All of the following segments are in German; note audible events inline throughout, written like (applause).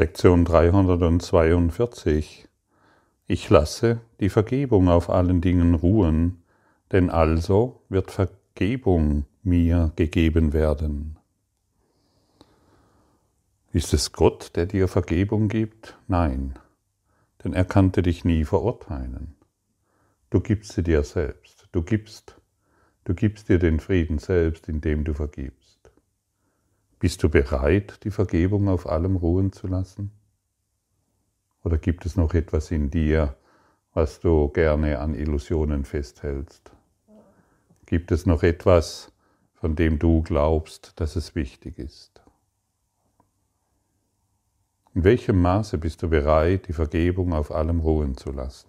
Lektion 342. Ich lasse die Vergebung auf allen Dingen ruhen, denn also wird Vergebung mir gegeben werden. Ist es Gott, der dir Vergebung gibt? Nein, denn er kannte dich nie verurteilen. Du gibst sie dir selbst. Du gibst, du gibst dir den Frieden selbst, indem du vergibst. Bist du bereit, die Vergebung auf allem ruhen zu lassen? Oder gibt es noch etwas in dir, was du gerne an Illusionen festhältst? Gibt es noch etwas, von dem du glaubst, dass es wichtig ist? In welchem Maße bist du bereit, die Vergebung auf allem ruhen zu lassen?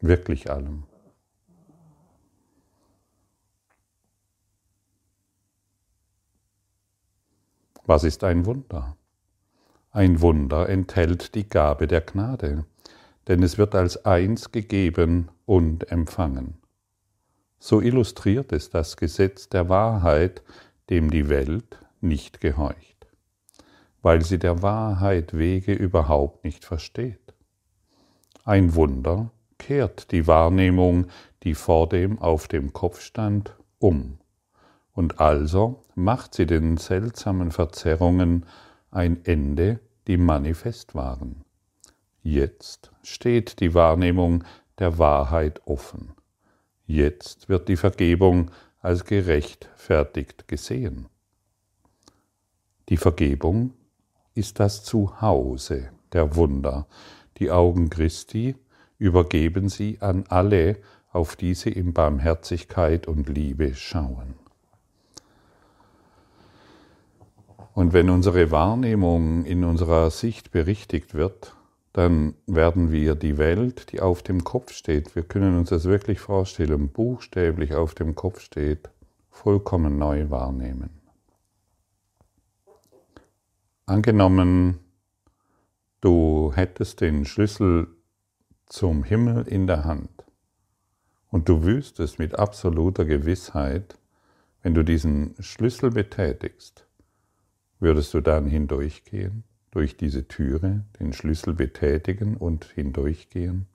Wirklich allem. Was ist ein Wunder? Ein Wunder enthält die Gabe der Gnade, denn es wird als eins gegeben und empfangen. So illustriert es das Gesetz der Wahrheit, dem die Welt nicht gehorcht, weil sie der Wahrheit Wege überhaupt nicht versteht. Ein Wunder kehrt die Wahrnehmung, die vor dem auf dem Kopf stand, um und also macht sie den seltsamen Verzerrungen ein Ende, die manifest waren. Jetzt steht die Wahrnehmung der Wahrheit offen. Jetzt wird die Vergebung als gerechtfertigt gesehen. Die Vergebung ist das Zuhause der Wunder. Die Augen Christi übergeben sie an alle, auf die sie in Barmherzigkeit und Liebe schauen. Und wenn unsere Wahrnehmung in unserer Sicht berichtigt wird, dann werden wir die Welt, die auf dem Kopf steht, wir können uns das wirklich vorstellen, buchstäblich auf dem Kopf steht, vollkommen neu wahrnehmen. Angenommen, du hättest den Schlüssel zum Himmel in der Hand und du wüsstest mit absoluter Gewissheit, wenn du diesen Schlüssel betätigst, Würdest du dann hindurchgehen, durch diese Türe, den Schlüssel betätigen und hindurchgehen?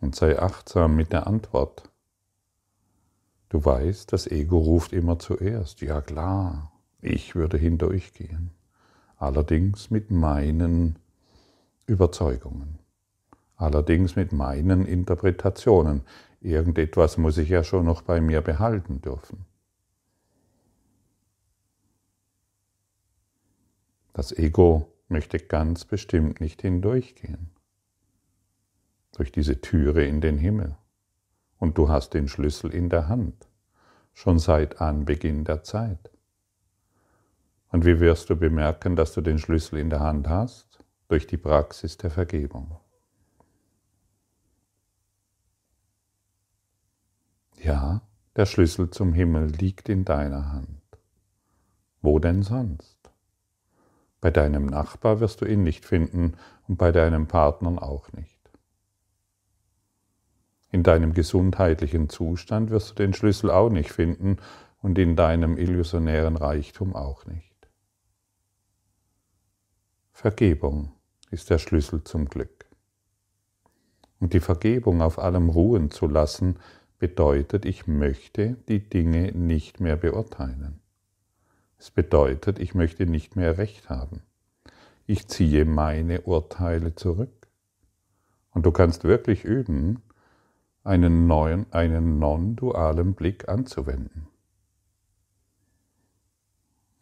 Und sei achtsam mit der Antwort. Du weißt, das Ego ruft immer zuerst. Ja klar, ich würde hindurchgehen. Allerdings mit meinen Überzeugungen. Allerdings mit meinen Interpretationen. Irgendetwas muss ich ja schon noch bei mir behalten dürfen. Das Ego möchte ganz bestimmt nicht hindurchgehen. Durch diese Türe in den Himmel. Und du hast den Schlüssel in der Hand, schon seit Anbeginn der Zeit. Und wie wirst du bemerken, dass du den Schlüssel in der Hand hast? Durch die Praxis der Vergebung. Ja, der Schlüssel zum Himmel liegt in deiner Hand. Wo denn sonst? Bei deinem Nachbar wirst du ihn nicht finden und bei deinem Partner auch nicht. In deinem gesundheitlichen Zustand wirst du den Schlüssel auch nicht finden und in deinem illusionären Reichtum auch nicht. Vergebung ist der Schlüssel zum Glück. Und die Vergebung auf allem ruhen zu lassen, bedeutet, ich möchte die Dinge nicht mehr beurteilen. Es bedeutet, ich möchte nicht mehr Recht haben. Ich ziehe meine Urteile zurück. Und du kannst wirklich üben, einen neuen, einen non-dualen Blick anzuwenden.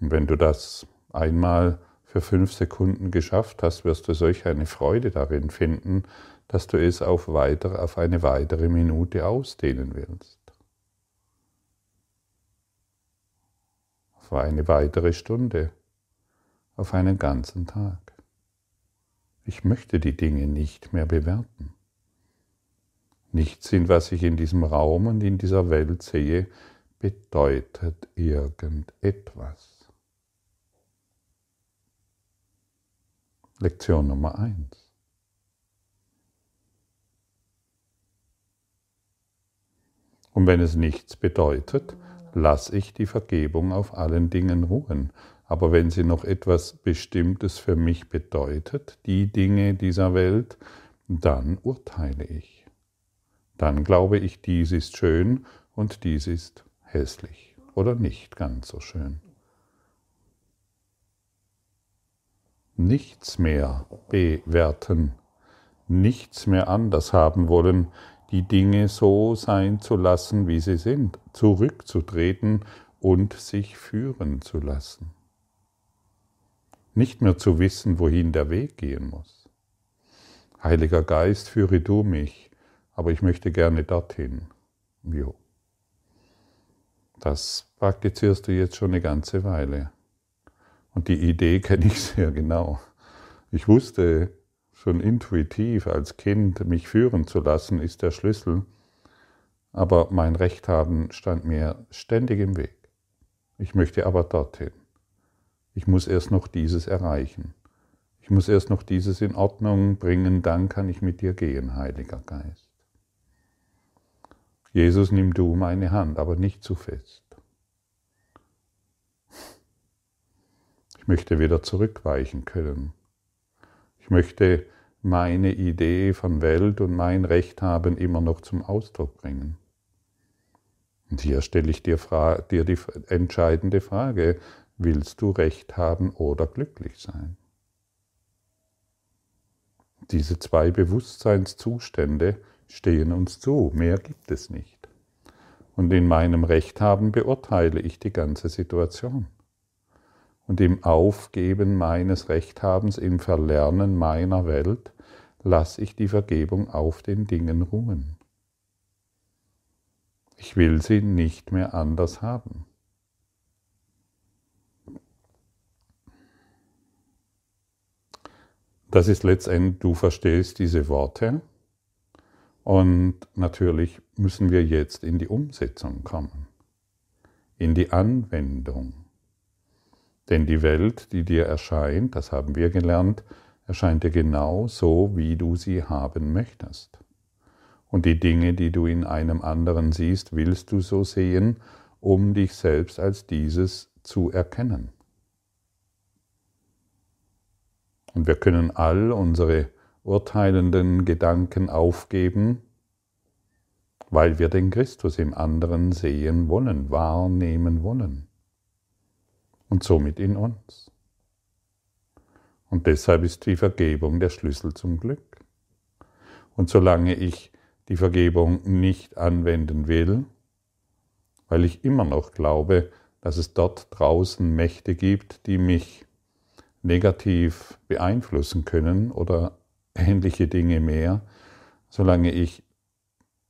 Und wenn du das einmal für fünf Sekunden geschafft hast, wirst du solch eine Freude darin finden, dass du es auf, weiter, auf eine weitere Minute ausdehnen willst. Auf eine weitere Stunde, auf einen ganzen Tag. Ich möchte die Dinge nicht mehr bewerten. Nichts in was ich in diesem Raum und in dieser Welt sehe, bedeutet irgendetwas. Lektion Nummer eins. Und wenn es nichts bedeutet, lasse ich die Vergebung auf allen Dingen ruhen. aber wenn sie noch etwas Bestimmtes für mich bedeutet, die Dinge dieser Welt, dann urteile ich. Dann glaube ich, dies ist schön und dies ist hässlich oder nicht ganz so schön. Nichts mehr bewerten, nichts mehr anders haben wollen, die Dinge so sein zu lassen, wie sie sind, zurückzutreten und sich führen zu lassen nicht mehr zu wissen, wohin der Weg gehen muss. Heiliger Geist, führe du mich, aber ich möchte gerne dorthin. Jo. Das praktizierst du jetzt schon eine ganze Weile. Und die Idee kenne ich (laughs) sehr genau. Ich wusste schon intuitiv als Kind, mich führen zu lassen, ist der Schlüssel. Aber mein Recht haben stand mir ständig im Weg. Ich möchte aber dorthin. Ich muss erst noch dieses erreichen. Ich muss erst noch dieses in Ordnung bringen, dann kann ich mit dir gehen, Heiliger Geist. Jesus, nimm du meine Hand, aber nicht zu fest. Ich möchte wieder zurückweichen können. Ich möchte meine Idee von Welt und mein Recht haben immer noch zum Ausdruck bringen. Und hier stelle ich dir, dir die entscheidende Frage, Willst du Recht haben oder glücklich sein? Diese zwei Bewusstseinszustände stehen uns zu, mehr gibt es nicht. Und in meinem Recht haben beurteile ich die ganze Situation. Und im Aufgeben meines Rechthabens, im Verlernen meiner Welt, lasse ich die Vergebung auf den Dingen ruhen. Ich will sie nicht mehr anders haben. Das ist letztendlich, du verstehst diese Worte und natürlich müssen wir jetzt in die Umsetzung kommen, in die Anwendung. Denn die Welt, die dir erscheint, das haben wir gelernt, erscheint dir genau so, wie du sie haben möchtest. Und die Dinge, die du in einem anderen siehst, willst du so sehen, um dich selbst als dieses zu erkennen. Und wir können all unsere urteilenden Gedanken aufgeben, weil wir den Christus im anderen sehen wollen, wahrnehmen wollen. Und somit in uns. Und deshalb ist die Vergebung der Schlüssel zum Glück. Und solange ich die Vergebung nicht anwenden will, weil ich immer noch glaube, dass es dort draußen Mächte gibt, die mich negativ beeinflussen können oder ähnliche Dinge mehr, solange ich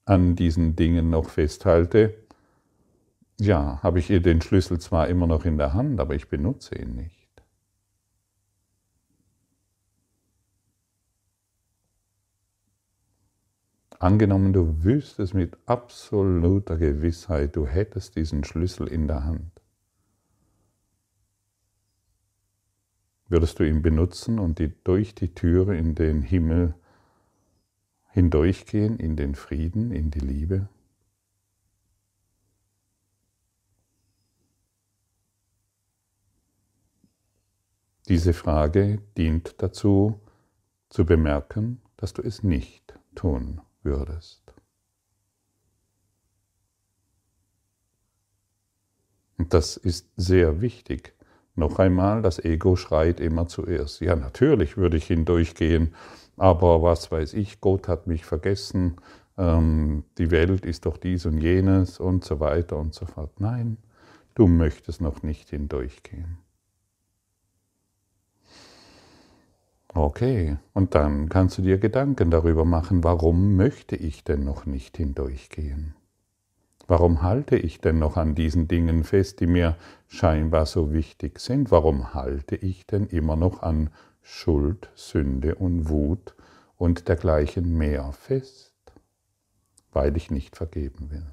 an diesen Dingen noch festhalte, ja, habe ich ihr den Schlüssel zwar immer noch in der Hand, aber ich benutze ihn nicht. Angenommen, du wüsstest mit absoluter Gewissheit, du hättest diesen Schlüssel in der Hand. würdest du ihn benutzen und die, durch die Türe in den Himmel hindurchgehen, in den Frieden, in die Liebe? Diese Frage dient dazu, zu bemerken, dass du es nicht tun würdest. Und das ist sehr wichtig, noch einmal, das Ego schreit immer zuerst. Ja, natürlich würde ich hindurchgehen, aber was weiß ich, Gott hat mich vergessen, ähm, die Welt ist doch dies und jenes und so weiter und so fort. Nein, du möchtest noch nicht hindurchgehen. Okay, und dann kannst du dir Gedanken darüber machen, warum möchte ich denn noch nicht hindurchgehen? Warum halte ich denn noch an diesen Dingen fest, die mir scheinbar so wichtig sind? Warum halte ich denn immer noch an Schuld, Sünde und Wut und dergleichen mehr fest? Weil ich nicht vergeben will.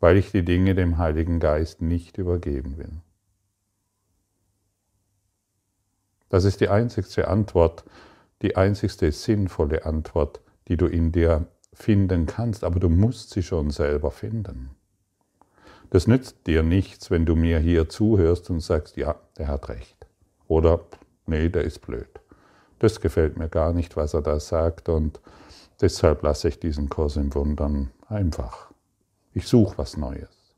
Weil ich die Dinge dem Heiligen Geist nicht übergeben will. Das ist die einzigste Antwort, die einzigste sinnvolle Antwort, die du in dir finden kannst, aber du musst sie schon selber finden. Das nützt dir nichts, wenn du mir hier zuhörst und sagst, ja, der hat recht. Oder, nee, der ist blöd. Das gefällt mir gar nicht, was er da sagt und deshalb lasse ich diesen Kurs im Wundern einfach. Ich suche was Neues.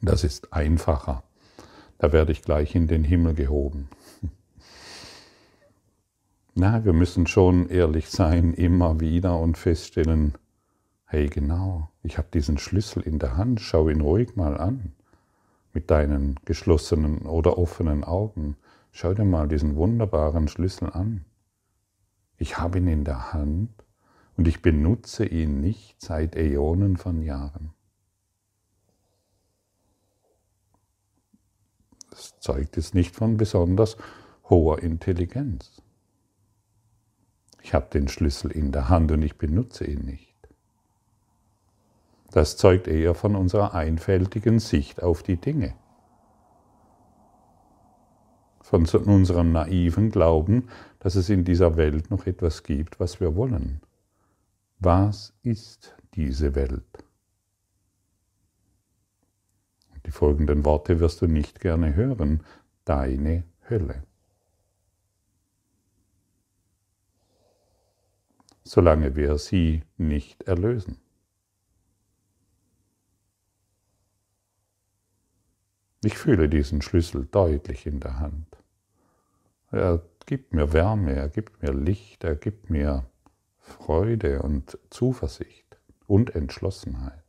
Das ist einfacher. Da werde ich gleich in den Himmel gehoben. Na, wir müssen schon ehrlich sein, immer wieder und feststellen, hey genau, ich habe diesen Schlüssel in der Hand, schau ihn ruhig mal an, mit deinen geschlossenen oder offenen Augen. Schau dir mal diesen wunderbaren Schlüssel an. Ich habe ihn in der Hand und ich benutze ihn nicht seit Äonen von Jahren. Das zeugt jetzt nicht von besonders hoher Intelligenz. Ich habe den Schlüssel in der Hand und ich benutze ihn nicht. Das zeugt eher von unserer einfältigen Sicht auf die Dinge. Von unserem naiven Glauben, dass es in dieser Welt noch etwas gibt, was wir wollen. Was ist diese Welt? Die folgenden Worte wirst du nicht gerne hören. Deine Hölle. Solange wir sie nicht erlösen. Ich fühle diesen Schlüssel deutlich in der Hand. Er gibt mir Wärme, er gibt mir Licht, er gibt mir Freude und Zuversicht und Entschlossenheit.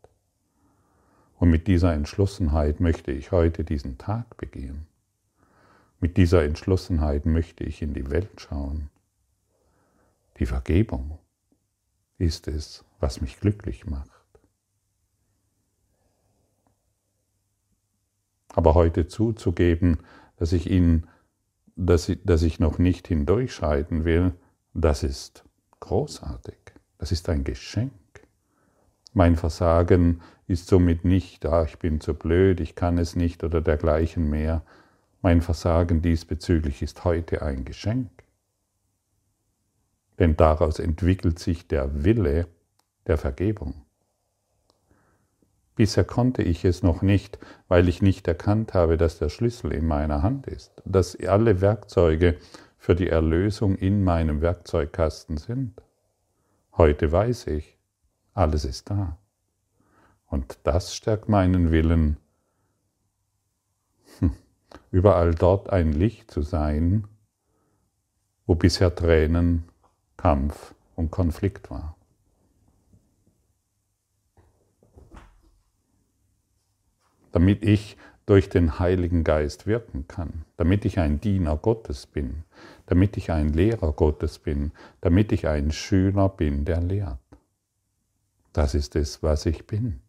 Und mit dieser Entschlossenheit möchte ich heute diesen Tag begehen. Mit dieser Entschlossenheit möchte ich in die Welt schauen. Die Vergebung ist es, was mich glücklich macht. Aber heute zuzugeben, dass ich ihn, dass ich, dass ich noch nicht hindurchschreiten will, das ist großartig. Das ist ein Geschenk. Mein Versagen ist somit nicht, ah, ich bin zu blöd, ich kann es nicht oder dergleichen mehr. Mein Versagen diesbezüglich ist heute ein Geschenk. Denn daraus entwickelt sich der Wille der Vergebung. Bisher konnte ich es noch nicht, weil ich nicht erkannt habe, dass der Schlüssel in meiner Hand ist, dass alle Werkzeuge für die Erlösung in meinem Werkzeugkasten sind. Heute weiß ich, alles ist da. Und das stärkt meinen Willen, hm, überall dort ein Licht zu sein, wo bisher Tränen, Kampf und Konflikt war. damit ich durch den Heiligen Geist wirken kann, damit ich ein Diener Gottes bin, damit ich ein Lehrer Gottes bin, damit ich ein Schüler bin, der lehrt. Das ist es, was ich bin.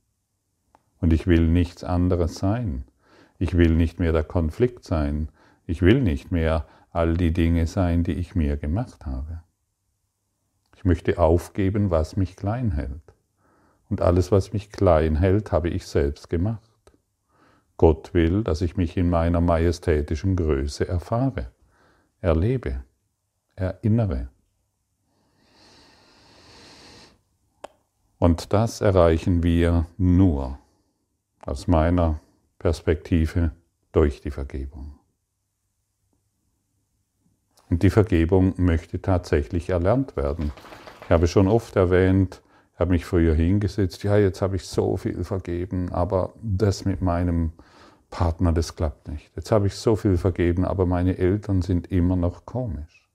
Und ich will nichts anderes sein. Ich will nicht mehr der Konflikt sein. Ich will nicht mehr all die Dinge sein, die ich mir gemacht habe. Ich möchte aufgeben, was mich klein hält. Und alles, was mich klein hält, habe ich selbst gemacht. Gott will, dass ich mich in meiner majestätischen Größe erfahre, erlebe, erinnere. Und das erreichen wir nur aus meiner Perspektive durch die Vergebung. Und die Vergebung möchte tatsächlich erlernt werden. Ich habe schon oft erwähnt, ich habe mich früher hingesetzt, ja, jetzt habe ich so viel vergeben, aber das mit meinem Partner, das klappt nicht. Jetzt habe ich so viel vergeben, aber meine Eltern sind immer noch komisch.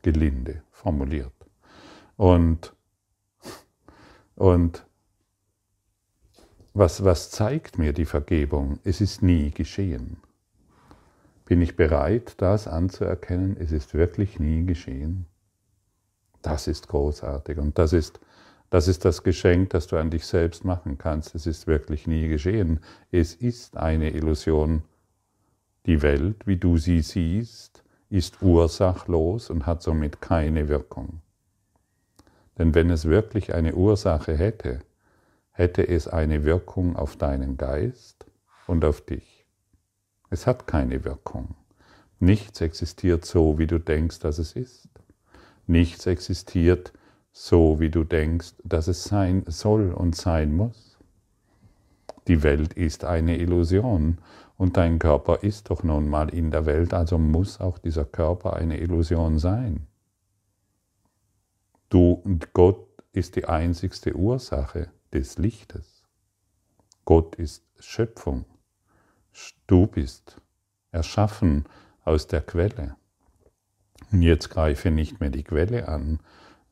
Gelinde formuliert. Und, und was, was zeigt mir die Vergebung? Es ist nie geschehen. Bin ich bereit, das anzuerkennen? Es ist wirklich nie geschehen. Das ist großartig und das ist das ist das Geschenk, das du an dich selbst machen kannst. Es ist wirklich nie geschehen. Es ist eine Illusion. Die Welt, wie du sie siehst, ist ursachlos und hat somit keine Wirkung. Denn wenn es wirklich eine Ursache hätte, hätte es eine Wirkung auf deinen Geist und auf dich. Es hat keine Wirkung. Nichts existiert so, wie du denkst, dass es ist. Nichts existiert so wie du denkst, dass es sein soll und sein muss. Die Welt ist eine Illusion und dein Körper ist doch nun mal in der Welt, also muss auch dieser Körper eine Illusion sein. Du und Gott ist die einzigste Ursache des Lichtes. Gott ist Schöpfung. Du bist erschaffen aus der Quelle. Und jetzt greife nicht mehr die Quelle an,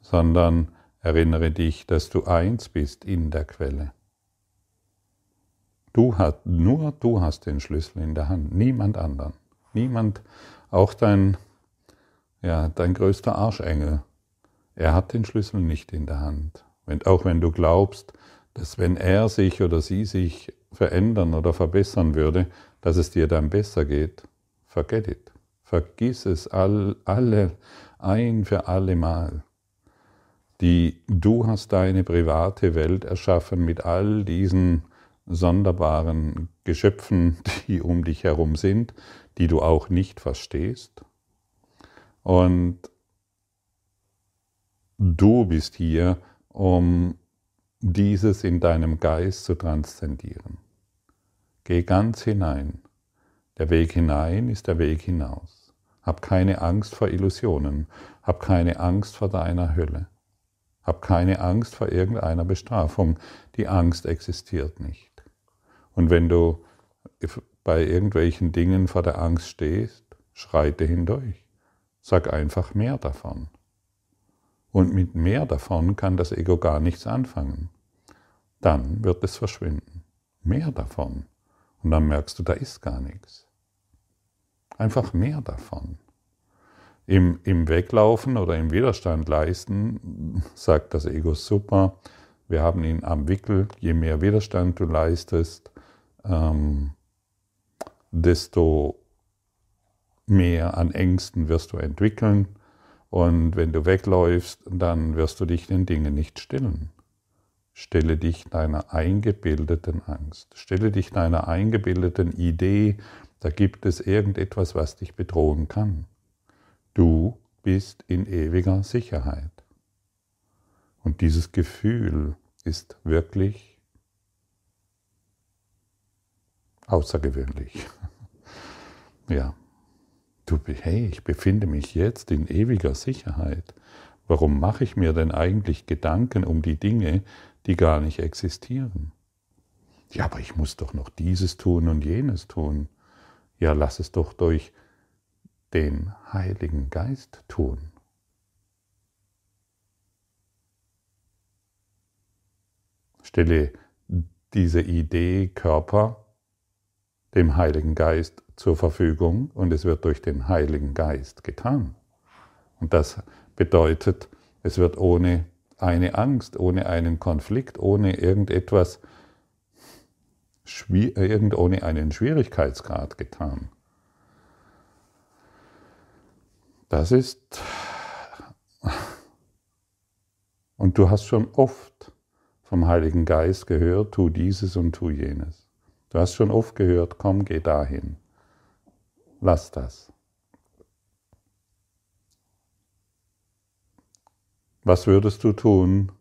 sondern erinnere dich, dass du eins bist in der Quelle. Du hast, nur du hast den Schlüssel in der Hand, niemand anderen. Niemand, auch dein, ja, dein größter Arschengel, er hat den Schlüssel nicht in der Hand. Wenn, auch wenn du glaubst, dass wenn er sich oder sie sich verändern oder verbessern würde, dass es dir dann besser geht, forget it. Vergiss es all, alle, ein für alle Mal. Die, du hast deine private Welt erschaffen mit all diesen sonderbaren Geschöpfen, (laughs) die um dich herum sind, die du auch nicht verstehst. Und du bist hier, um dieses in deinem Geist zu transzendieren. Geh ganz hinein. Der Weg hinein ist der Weg hinaus. Hab keine Angst vor Illusionen. Hab keine Angst vor deiner Hölle. Hab keine Angst vor irgendeiner Bestrafung. Die Angst existiert nicht. Und wenn du bei irgendwelchen Dingen vor der Angst stehst, schreite hindurch. Sag einfach mehr davon. Und mit mehr davon kann das Ego gar nichts anfangen. Dann wird es verschwinden. Mehr davon. Und dann merkst du, da ist gar nichts. Einfach mehr davon. Im, Im Weglaufen oder im Widerstand leisten sagt das Ego super. Wir haben ihn am Wickel. Je mehr Widerstand du leistest, ähm, desto mehr an Ängsten wirst du entwickeln. Und wenn du wegläufst, dann wirst du dich den Dingen nicht stillen. Stelle dich deiner eingebildeten Angst. Stelle dich deiner eingebildeten Idee, da gibt es irgendetwas, was dich bedrohen kann. Du bist in ewiger Sicherheit. Und dieses Gefühl ist wirklich außergewöhnlich. (laughs) Ja, du, hey, ich befinde mich jetzt in ewiger Sicherheit. Warum mache ich mir denn eigentlich Gedanken um die Dinge, die gar nicht existieren? Ja, aber ich muss doch noch dieses tun und jenes tun. Ja, lass es doch durch den Heiligen Geist tun. Stelle diese Idee Körper dem Heiligen Geist zur Verfügung und es wird durch den Heiligen Geist getan. Und das bedeutet, es wird ohne eine Angst, ohne einen Konflikt, ohne irgendetwas, ohne einen Schwierigkeitsgrad getan. Das ist, und du hast schon oft vom Heiligen Geist gehört, tu dieses und tu jenes. Du hast schon oft gehört, komm, geh dahin. Lass das. Was würdest du tun,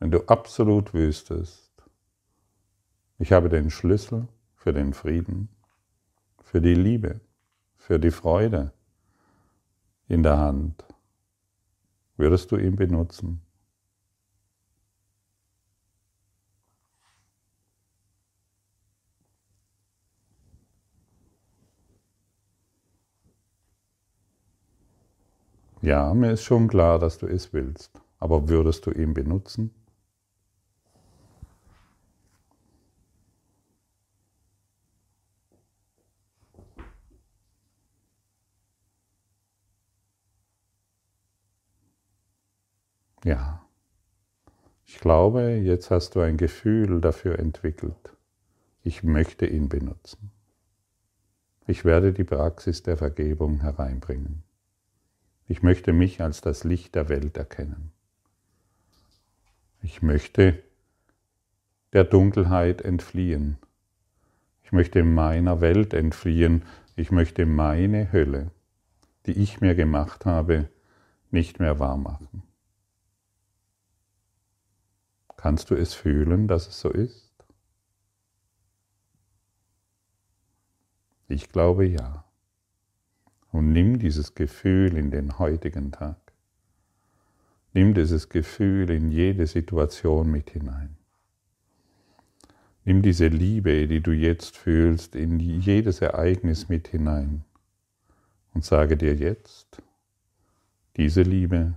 wenn du absolut wüsstest, ich habe den Schlüssel für den Frieden, für die Liebe, für die Freude in der Hand? Würdest du ihn benutzen? Ja, mir ist schon klar, dass du es willst, aber würdest du ihn benutzen? Ja, ich glaube, jetzt hast du ein Gefühl dafür entwickelt. Ich möchte ihn benutzen. Ich werde die Praxis der Vergebung hereinbringen. Ich möchte mich als das Licht der Welt erkennen. Ich möchte der Dunkelheit entfliehen. Ich möchte meiner Welt entfliehen. Ich möchte meine Hölle, die ich mir gemacht habe, nicht mehr wahr machen. Kannst du es fühlen, dass es so ist? Ich glaube ja. Und nimm dieses Gefühl in den heutigen Tag. Nimm dieses Gefühl in jede Situation mit hinein. Nimm diese Liebe, die du jetzt fühlst, in jedes Ereignis mit hinein und sage dir jetzt, diese Liebe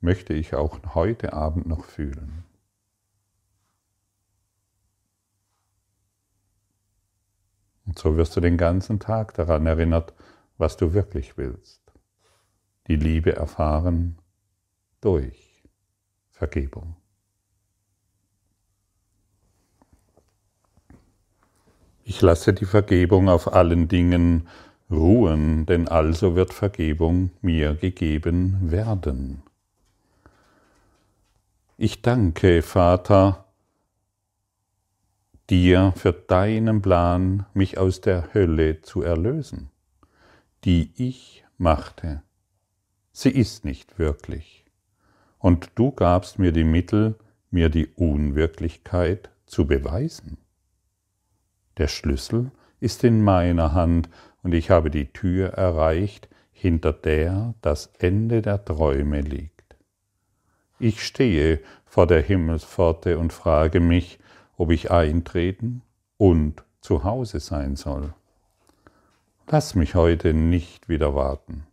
möchte ich auch heute Abend noch fühlen. Und so wirst du den ganzen Tag daran erinnert, was du wirklich willst. Die Liebe erfahren durch Vergebung. Ich lasse die Vergebung auf allen Dingen ruhen, denn also wird Vergebung mir gegeben werden. Ich danke, Vater, dir für deinen Plan, mich aus der Hölle zu erlösen, die ich machte. Sie ist nicht wirklich. Und du gabst mir die Mittel, mir die Unwirklichkeit zu beweisen. Der Schlüssel ist in meiner Hand und ich habe die Tür erreicht, hinter der das Ende der Träume liegt. Ich stehe vor der Himmelspforte und frage mich, ob ich eintreten und zu Hause sein soll. Lass mich heute nicht wieder warten.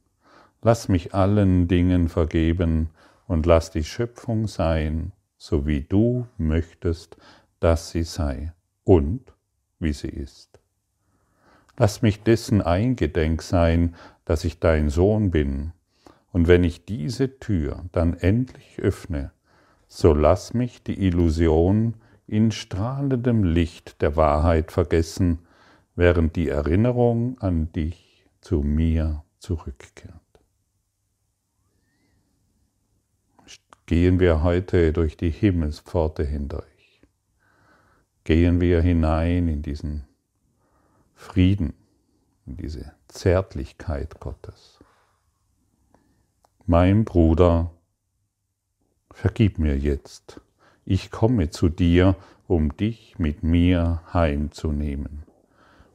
Lass mich allen Dingen vergeben und lass die Schöpfung sein, so wie du möchtest, dass sie sei und wie sie ist. Lass mich dessen eingedenk sein, dass ich dein Sohn bin und wenn ich diese Tür dann endlich öffne, so lass mich die Illusion in strahlendem Licht der Wahrheit vergessen, während die Erinnerung an dich zu mir zurückkehrt. Gehen wir heute durch die Himmelspforte hindurch. Gehen wir hinein in diesen Frieden, in diese Zärtlichkeit Gottes mein Bruder, vergib mir jetzt, ich komme zu dir, um dich mit mir heimzunehmen.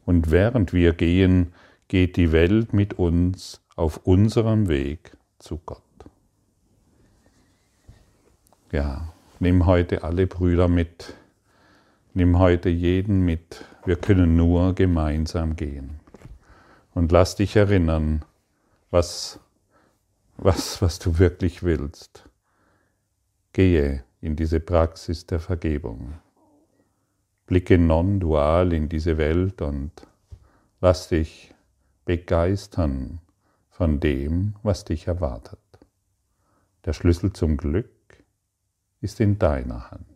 Und während wir gehen, geht die Welt mit uns auf unserem Weg zu Gott. Ja, nimm heute alle Brüder mit, nimm heute jeden mit, wir können nur gemeinsam gehen. Und lass dich erinnern, was was, was du wirklich willst. Gehe in diese Praxis der Vergebung. Blicke non-dual in diese Welt und lass dich begeistern von dem, was dich erwartet. Der Schlüssel zum Glück ist in deiner Hand.